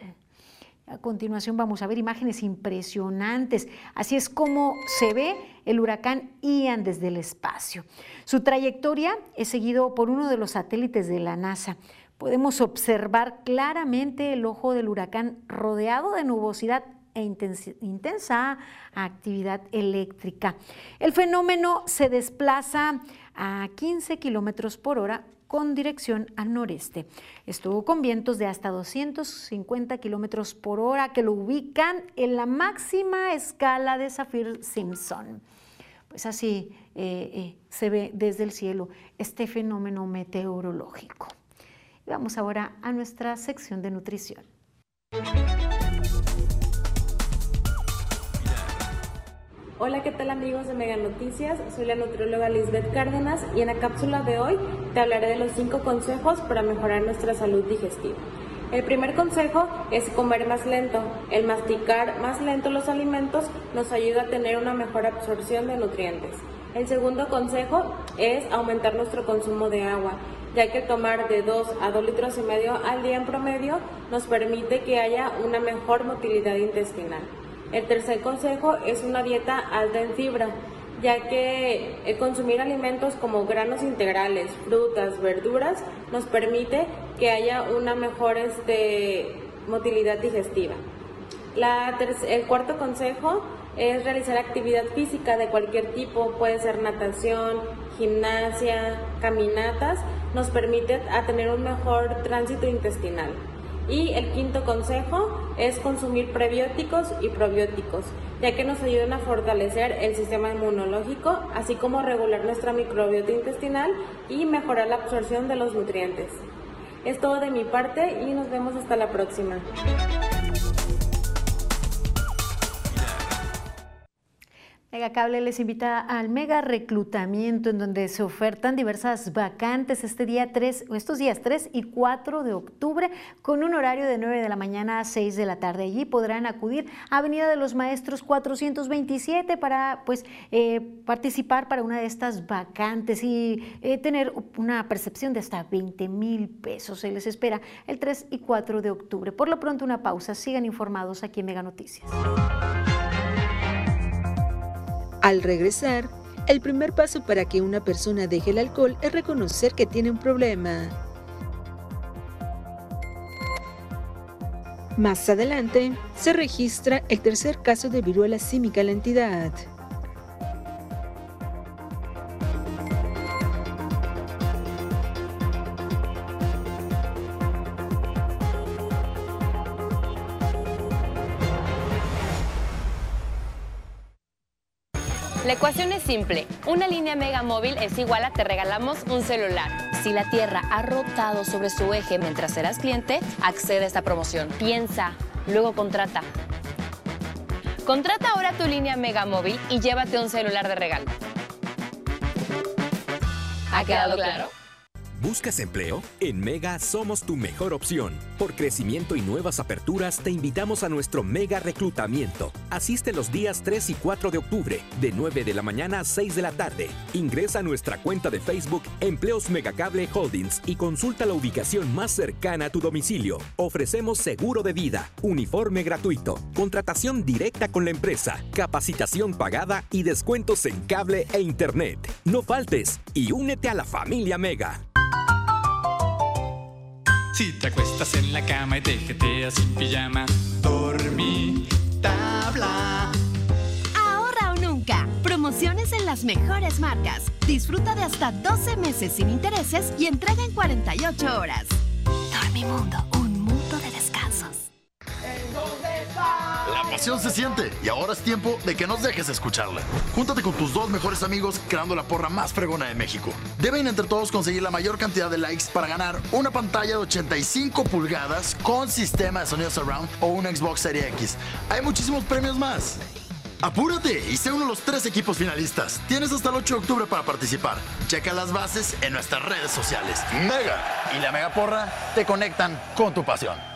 A continuación vamos a ver imágenes impresionantes. Así es como se ve el huracán Ian desde el espacio. Su trayectoria es seguido por uno de los satélites de la NASA. Podemos observar claramente el ojo del huracán rodeado de nubosidad e intensa actividad eléctrica. El fenómeno se desplaza a 15 kilómetros por hora con dirección al noreste. Estuvo con vientos de hasta 250 kilómetros por hora que lo ubican en la máxima escala de Saffir-Simpson. Pues así eh, eh, se ve desde el cielo este fenómeno meteorológico. Vamos ahora a nuestra sección de nutrición. Hola, ¿qué tal amigos de Mega Noticias? Soy la nutrióloga Lisbeth Cárdenas y en la cápsula de hoy te hablaré de los 5 consejos para mejorar nuestra salud digestiva. El primer consejo es comer más lento. El masticar más lento los alimentos nos ayuda a tener una mejor absorción de nutrientes. El segundo consejo es aumentar nuestro consumo de agua, ya que tomar de 2 a 2 litros y medio al día en promedio nos permite que haya una mejor motilidad intestinal. El tercer consejo es una dieta alta en fibra, ya que el consumir alimentos como granos integrales, frutas, verduras, nos permite que haya una mejor este, motilidad digestiva. el cuarto consejo es realizar actividad física de cualquier tipo, puede ser natación, gimnasia, caminatas, nos permite a tener un mejor tránsito intestinal. Y el quinto consejo es consumir prebióticos y probióticos, ya que nos ayudan a fortalecer el sistema inmunológico, así como regular nuestra microbiota intestinal y mejorar la absorción de los nutrientes. Es todo de mi parte y nos vemos hasta la próxima. Megacable les invita al mega reclutamiento en donde se ofertan diversas vacantes este día 3, estos días 3 y 4 de octubre con un horario de 9 de la mañana a 6 de la tarde. Allí podrán acudir a Avenida de los Maestros 427 para pues eh, participar para una de estas vacantes y eh, tener una percepción de hasta 20 mil pesos. Se les espera el 3 y 4 de octubre. Por lo pronto una pausa. Sigan informados aquí en Mega Noticias. Al regresar, el primer paso para que una persona deje el alcohol es reconocer que tiene un problema. Más adelante, se registra el tercer caso de viruela símica en la entidad. Ecuación es simple. Una línea Mega Móvil es igual a te regalamos un celular. Si la Tierra ha rotado sobre su eje mientras serás cliente, accede a esta promoción. Piensa, luego contrata. Contrata ahora tu línea Mega Móvil y llévate un celular de regalo. ¿Ha quedado claro? ¿Buscas empleo? En Mega somos tu mejor opción. Por crecimiento y nuevas aperturas, te invitamos a nuestro Mega Reclutamiento. Asiste los días 3 y 4 de octubre, de 9 de la mañana a 6 de la tarde. Ingresa a nuestra cuenta de Facebook Empleos Megacable Holdings y consulta la ubicación más cercana a tu domicilio. Ofrecemos seguro de vida, uniforme gratuito, contratación directa con la empresa, capacitación pagada y descuentos en cable e internet. No faltes y únete a la familia Mega. Si te acuestas en la cama y te jeteas sin pijama, dormí, tabla. Ahorra o nunca. Promociones en las mejores marcas. Disfruta de hasta 12 meses sin intereses y entrega en 48 horas. Dormimundo, se siente y ahora es tiempo de que nos dejes escucharla. Júntate con tus dos mejores amigos creando la porra más fregona de México. Deben entre todos conseguir la mayor cantidad de likes para ganar una pantalla de 85 pulgadas con sistema de sonido surround o un Xbox Series X. Hay muchísimos premios más. Apúrate y sé uno de los tres equipos finalistas. Tienes hasta el 8 de octubre para participar. Checa las bases en nuestras redes sociales. Mega y la Mega Porra te conectan con tu pasión.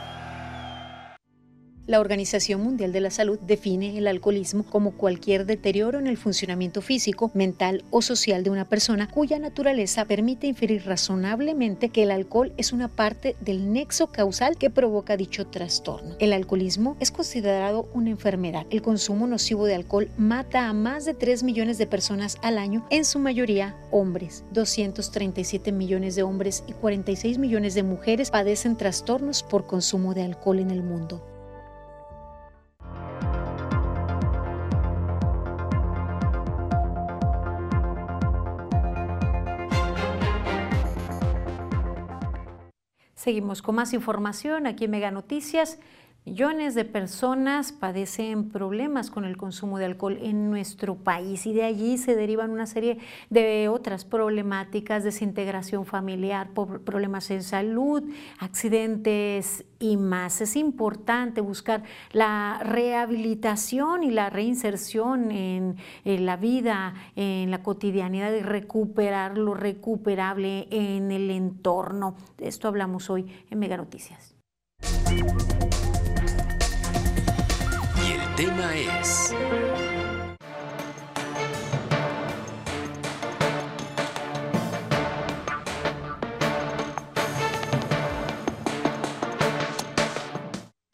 La Organización Mundial de la Salud define el alcoholismo como cualquier deterioro en el funcionamiento físico, mental o social de una persona cuya naturaleza permite inferir razonablemente que el alcohol es una parte del nexo causal que provoca dicho trastorno. El alcoholismo es considerado una enfermedad. El consumo nocivo de alcohol mata a más de 3 millones de personas al año, en su mayoría hombres. 237 millones de hombres y 46 millones de mujeres padecen trastornos por consumo de alcohol en el mundo. Seguimos con más información aquí en Mega Noticias. Millones de personas padecen problemas con el consumo de alcohol en nuestro país y de allí se derivan una serie de otras problemáticas, desintegración familiar, problemas en salud, accidentes y más. Es importante buscar la rehabilitación y la reinserción en, la vida, en la cotidianidad y recuperar lo recuperable en el entorno. De esto hablamos hoy en Mega Noticias. Tema es...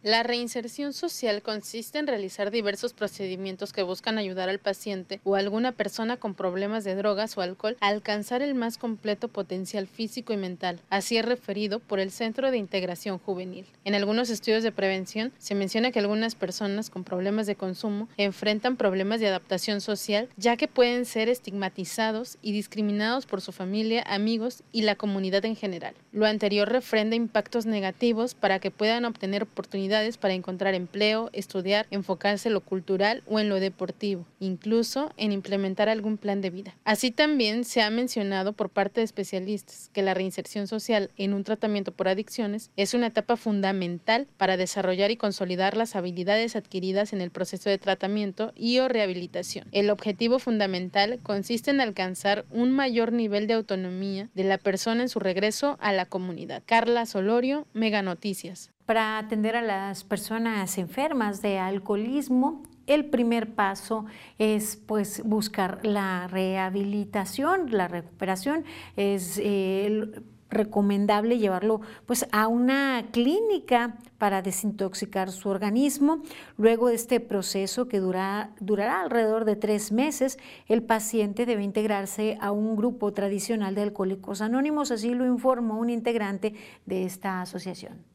La reinserción social consiste en realizar diversos procedimientos que buscan ayudar al paciente o a alguna persona con problemas de drogas o alcohol a alcanzar el más completo potencial físico y mental. Así es referido por el Centro de Integración Juvenil. En algunos estudios de prevención se menciona que algunas personas con problemas de consumo enfrentan problemas de adaptación social ya que pueden ser estigmatizados y discriminados por su familia, amigos y la comunidad en general. Lo anterior refrenda impactos negativos para que puedan obtener oportunidades para encontrar empleo, estudiar, enfocarse en lo cultural o en lo deportivo, incluso en implementar algún plan de vida. Así también se ha mencionado por parte de especialistas que la reinserción social en un tratamiento por adicciones es una etapa fundamental para desarrollar y consolidar las habilidades adquiridas en el proceso de tratamiento y o rehabilitación. El objetivo fundamental consiste en alcanzar un mayor nivel de autonomía de la persona en su regreso a la comunidad. Carla Solorio, Mega Noticias para atender a las personas enfermas de alcoholismo. El primer paso es pues buscar la rehabilitación, la recuperación. Es eh, recomendable llevarlo pues a una clínica para desintoxicar su organismo. Luego de este proceso que dura, durará alrededor de tres meses, el paciente debe integrarse a un grupo tradicional de alcohólicos anónimos, así lo informó un integrante de esta asociación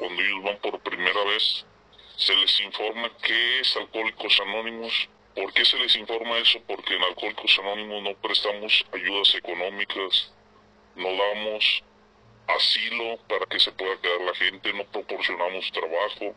cuando ellos van por primera vez, se les informa qué es Alcohólicos Anónimos. ¿Por qué se les informa eso? Porque en Alcohólicos Anónimos no prestamos ayudas económicas, no damos asilo para que se pueda quedar la gente, no proporcionamos trabajo.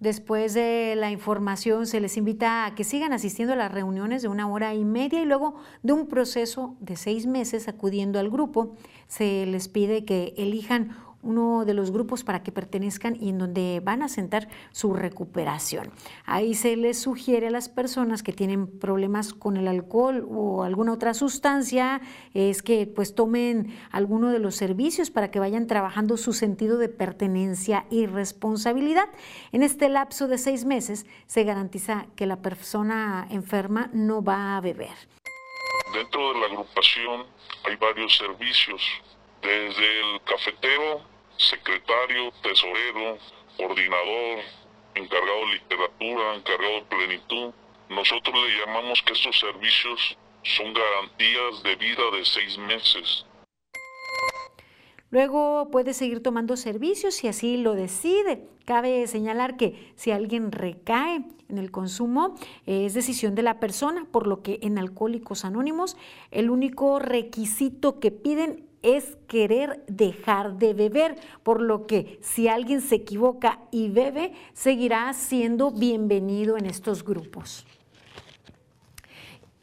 Después de la información se les invita a que sigan asistiendo a las reuniones de una hora y media y luego de un proceso de seis meses acudiendo al grupo, se les pide que elijan uno de los grupos para que pertenezcan y en donde van a sentar su recuperación. Ahí se les sugiere a las personas que tienen problemas con el alcohol o alguna otra sustancia, es que pues tomen alguno de los servicios para que vayan trabajando su sentido de pertenencia y responsabilidad. En este lapso de seis meses se garantiza que la persona enferma no va a beber. Dentro de la agrupación hay varios servicios, desde el cafetero, secretario, tesorero, coordinador, encargado de literatura, encargado de plenitud. Nosotros le llamamos que estos servicios son garantías de vida de seis meses. Luego puede seguir tomando servicios si así lo decide. Cabe señalar que si alguien recae en el consumo es decisión de la persona, por lo que en Alcohólicos Anónimos el único requisito que piden es querer dejar de beber, por lo que si alguien se equivoca y bebe, seguirá siendo bienvenido en estos grupos.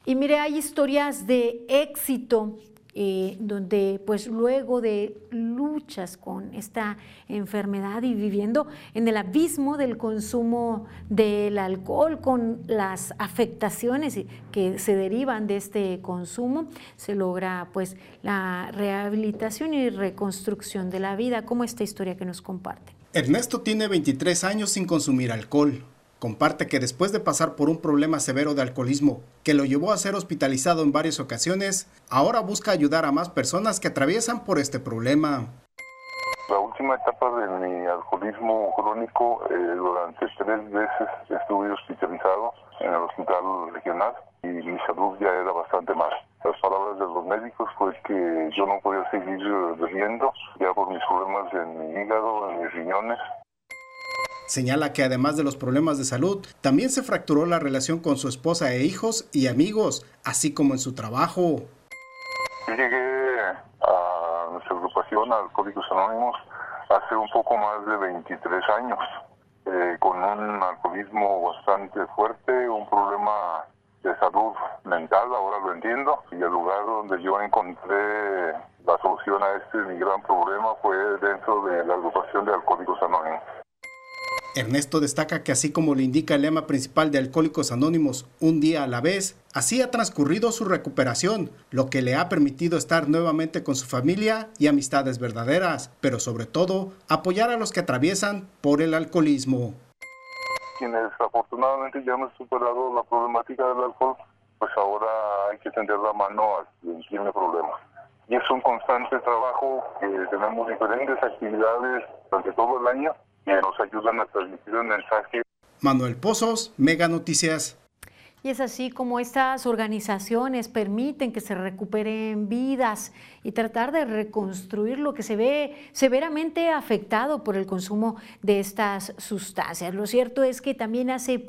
Y mire, hay historias de éxito eh, donde pues luego de luchas con esta enfermedad y viviendo en el abismo del consumo del alcohol con las afectaciones que se derivan de este consumo, se logra pues la rehabilitación y reconstrucción de la vida, como esta historia que nos comparte. Ernesto tiene 23 años sin consumir alcohol. Comparte que después de pasar por un problema severo de alcoholismo que lo llevó a ser hospitalizado en varias ocasiones, ahora busca ayudar a más personas que atraviesan por este problema. La última etapa de mi alcoholismo crónico, eh, durante tres veces estuve hospitalizado en el hospital regional y mi salud ya era bastante mal. Las palabras de los médicos fue que yo no podía seguir bebiendo ya por mis problemas en mi hígado, en mis riñones Señala que además de los problemas de salud, también se fracturó la relación con su esposa e hijos y amigos, así como en su trabajo. Yo llegué a nuestra agrupación, Alcohólicos Anónimos, hace un poco más de 23 años, eh, con un alcoholismo bastante fuerte, un problema de salud mental, ahora lo entiendo, y el lugar donde yo encontré la solución a este mi gran problema fue dentro de la agrupación de Alcohólicos Anónimos. Ernesto destaca que así como le indica el lema principal de Alcohólicos Anónimos, un día a la vez, así ha transcurrido su recuperación, lo que le ha permitido estar nuevamente con su familia y amistades verdaderas, pero sobre todo apoyar a los que atraviesan por el alcoholismo. Quienes afortunadamente ya hemos superado la problemática del alcohol, pues ahora hay que tender la mano a quien tiene problemas. Y es un constante trabajo que tenemos diferentes actividades durante todo el año que nos ayudan a transmitir un mensaje. Manuel Pozos, Mega Noticias. Y es así como estas organizaciones permiten que se recuperen vidas y tratar de reconstruir lo que se ve severamente afectado por el consumo de estas sustancias. Lo cierto es que también hace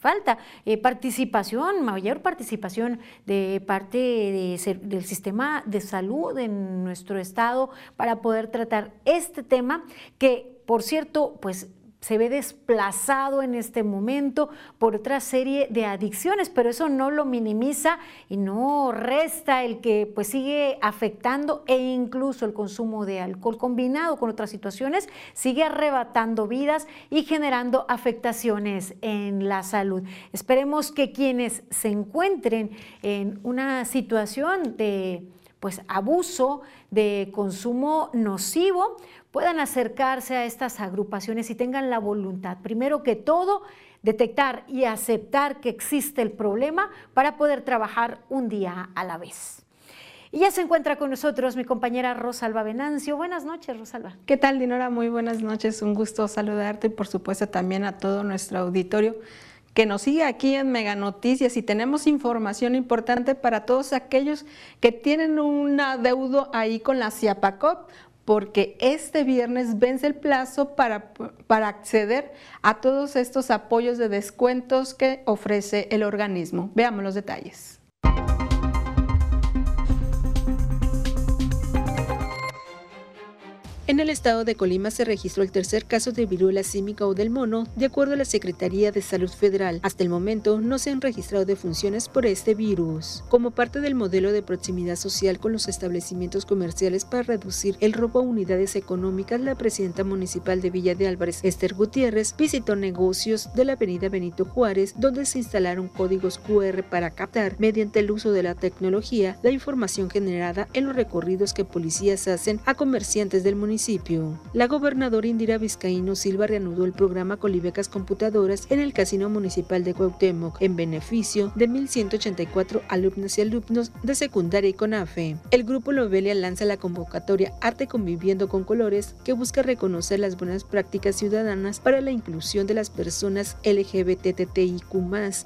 falta eh, participación, mayor participación de parte del sistema de salud en nuestro estado para poder tratar este tema que, por cierto, pues se ve desplazado en este momento por otra serie de adicciones, pero eso no lo minimiza y no resta el que pues sigue afectando e incluso el consumo de alcohol combinado con otras situaciones sigue arrebatando vidas y generando afectaciones en la salud. Esperemos que quienes se encuentren en una situación de pues abuso, de consumo nocivo, puedan acercarse a estas agrupaciones y tengan la voluntad, primero que todo, detectar y aceptar que existe el problema para poder trabajar un día a la vez. Y ya se encuentra con nosotros mi compañera Rosalba Venancio. Buenas noches, Rosalba. ¿Qué tal, Dinora? Muy buenas noches. Un gusto saludarte y, por supuesto, también a todo nuestro auditorio que nos sigue aquí en Mega Noticias y tenemos información importante para todos aquellos que tienen un adeudo ahí con la CIAPACOP porque este viernes vence el plazo para, para, acceder a todos estos apoyos de descuentos que ofrece el organismo. Veamos los detalles. En el estado de Colima se registró el tercer caso de viruela símica o del mono, de acuerdo a la Secretaría de Salud Federal. Hasta el momento no se han registrado defunciones por este virus. Como parte del modelo de proximidad social con los establecimientos comerciales para reducir el robo a unidades económicas, la presidenta municipal de Villa de Álvarez, Esther Gutiérrez, visitó negocios de la avenida Benito Juárez, donde se instalaron códigos QR para captar, mediante el uso de la tecnología, la información generada en los recorridos que policías hacen a comerciantes del municipio la gobernadora Indira Vizcaíno Silva reanudó el programa Colibecas Computadoras en el Casino Municipal de Cuauhtémoc en beneficio de 1.184 alumnas y alumnos de secundaria y CONAFE. El grupo Lobelia lanza la convocatoria Arte Conviviendo con Colores que busca reconocer las buenas prácticas ciudadanas para la inclusión de las personas LGBTTIQ+,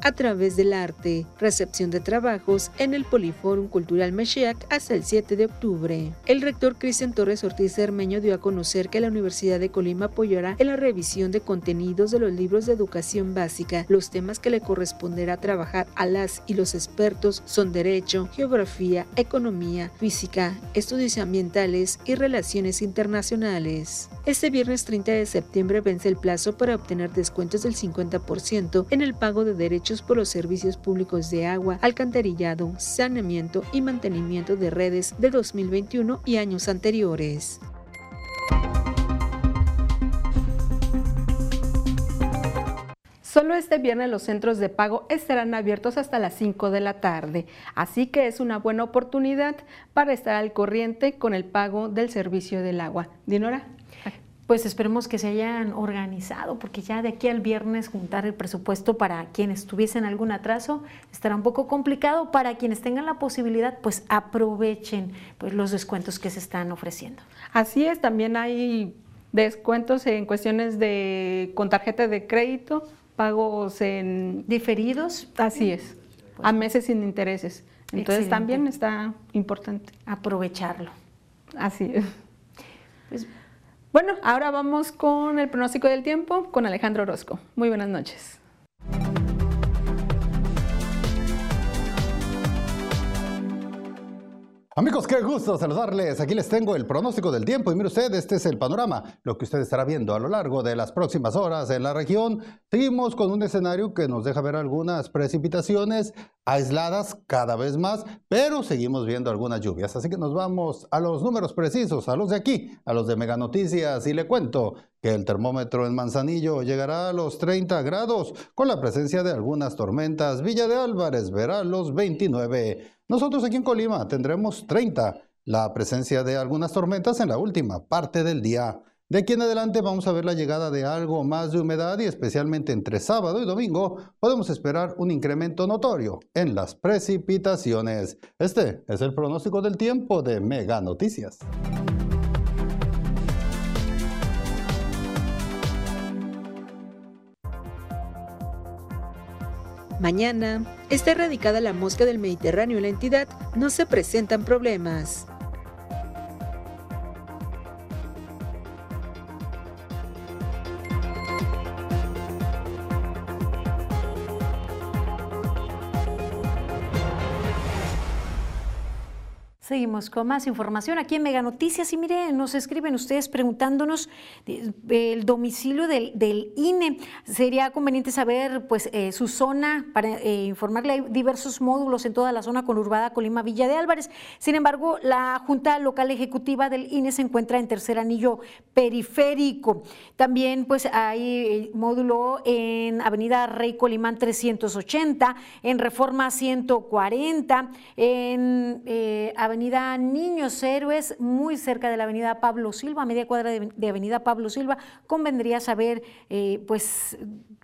a través del arte. Recepción de trabajos en el Poliforum Cultural Mexiac hasta el 7 de octubre. El rector Cristian Torres Ortiz Cermeño dio a conocer que la Universidad de Colima apoyará en la revisión de contenidos de los libros de educación básica. Los temas que le corresponderá trabajar a las y los expertos son derecho, geografía, economía, física, estudios ambientales y relaciones internacionales. Este viernes 30 de septiembre vence el plazo para obtener descuentos del 50% en el pago de derechos por los servicios públicos de agua, alcantarillado, saneamiento y mantenimiento de redes de 2021 y años anteriores. Solo este viernes los centros de pago estarán abiertos hasta las 5 de la tarde, así que es una buena oportunidad para estar al corriente con el pago del servicio del agua. Dinora. Pues esperemos que se hayan organizado, porque ya de aquí al viernes juntar el presupuesto para quienes tuviesen algún atraso estará un poco complicado. Para quienes tengan la posibilidad, pues aprovechen pues, los descuentos que se están ofreciendo. Así es, también hay descuentos en cuestiones de con tarjeta de crédito pagos en diferidos. Así es, a meses sin intereses. Entonces también está importante. Aprovecharlo. Así es. Pues, bueno, ahora vamos con el pronóstico del tiempo con Alejandro Orozco. Muy buenas noches. Amigos, qué gusto saludarles. Aquí les tengo el pronóstico del tiempo y mire usted, este es el panorama, lo que usted estará viendo a lo largo de las próximas horas en la región. Seguimos con un escenario que nos deja ver algunas precipitaciones aisladas cada vez más, pero seguimos viendo algunas lluvias. Así que nos vamos a los números precisos, a los de aquí, a los de Mega Noticias y le cuento que el termómetro en Manzanillo llegará a los 30 grados con la presencia de algunas tormentas. Villa de Álvarez verá los 29. Nosotros aquí en Colima tendremos 30, la presencia de algunas tormentas en la última parte del día. De aquí en adelante vamos a ver la llegada de algo más de humedad y especialmente entre sábado y domingo podemos esperar un incremento notorio en las precipitaciones. Este es el pronóstico del tiempo de Mega Noticias. Mañana está erradicada la mosca del Mediterráneo en la entidad, no se presentan problemas. Con más información aquí en Mega Noticias y miren, nos escriben ustedes preguntándonos el domicilio del, INE. Sería conveniente saber pues eh, su zona para eh, informarle. Hay diversos módulos en toda la zona conurbada Colima Villa de Álvarez. Sin embargo, la Junta Local Ejecutiva del INE se encuentra en tercer anillo periférico. También pues hay eh, módulo en Avenida Rey Colimán 380, en Reforma 140, en Avenida Niños Héroes, muy cerca de la Avenida Pablo Silva, a media cuadra de, Avenida Pablo Silva. Convendría saber, eh, pues,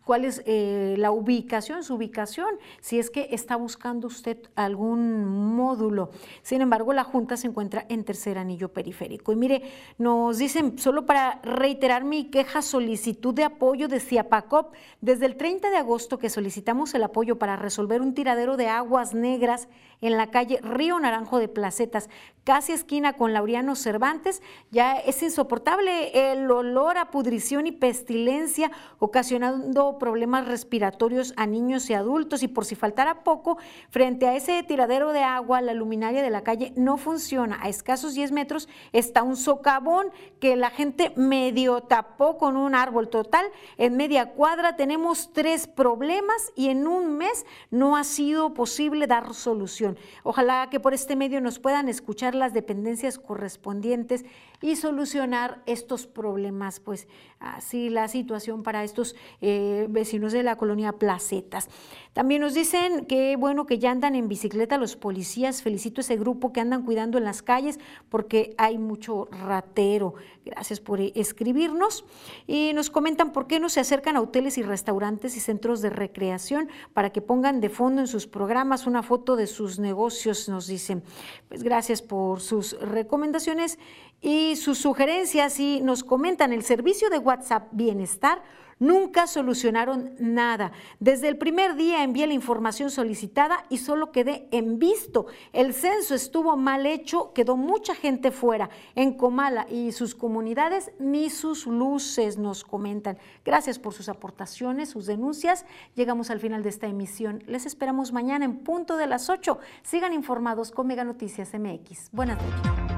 cuál es eh, la ubicación, su ubicación, si es que está buscando usted algún módulo. Sin embargo, la Junta se encuentra en tercer anillo periférico. Y mire, nos dicen, solo para reiterar mi queja, solicitud de apoyo de CIAPACOP, desde el 30 de agosto que solicitamos el apoyo para resolver un tiradero de aguas negras en la calle Río Naranjo de Placetas, casi esquina con Laureano Cervantes. Ya es insoportable el olor a pudrición y pestilencia, ocasionando problemas respiratorios a niños y adultos. Y por si faltara poco, frente a ese tiradero de agua, la luminaria de la calle no funciona. A escasos 10 metros está un socavón que la gente medio tapó con un árbol total. En media cuadra tenemos tres problemas y en un mes no ha sido posible dar solución. Ojalá que por este medio nos puedan escuchar las dependencias correspondientes y solucionar estos problemas, pues así la situación para estos eh, vecinos de la colonia Placetas. También nos dicen que bueno que ya andan en bicicleta los policías, felicito a ese grupo que andan cuidando en las calles porque hay mucho ratero. Gracias por escribirnos y nos comentan por qué no se acercan a hoteles y restaurantes y centros de recreación para que pongan de fondo en sus programas una foto de sus negocios, nos dicen. Pues gracias por sus recomendaciones y sus sugerencias y nos comentan el servicio de WhatsApp Bienestar nunca solucionaron nada. Desde el primer día envié la información solicitada y solo quedé en visto. El censo estuvo mal hecho, quedó mucha gente fuera. En Comala y sus comunidades ni sus luces nos comentan. Gracias por sus aportaciones, sus denuncias. Llegamos al final de esta emisión. Les esperamos mañana en punto de las 8. Sigan informados con Mega Noticias MX. Buenas noches.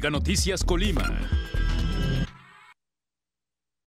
Mega Noticias Colima.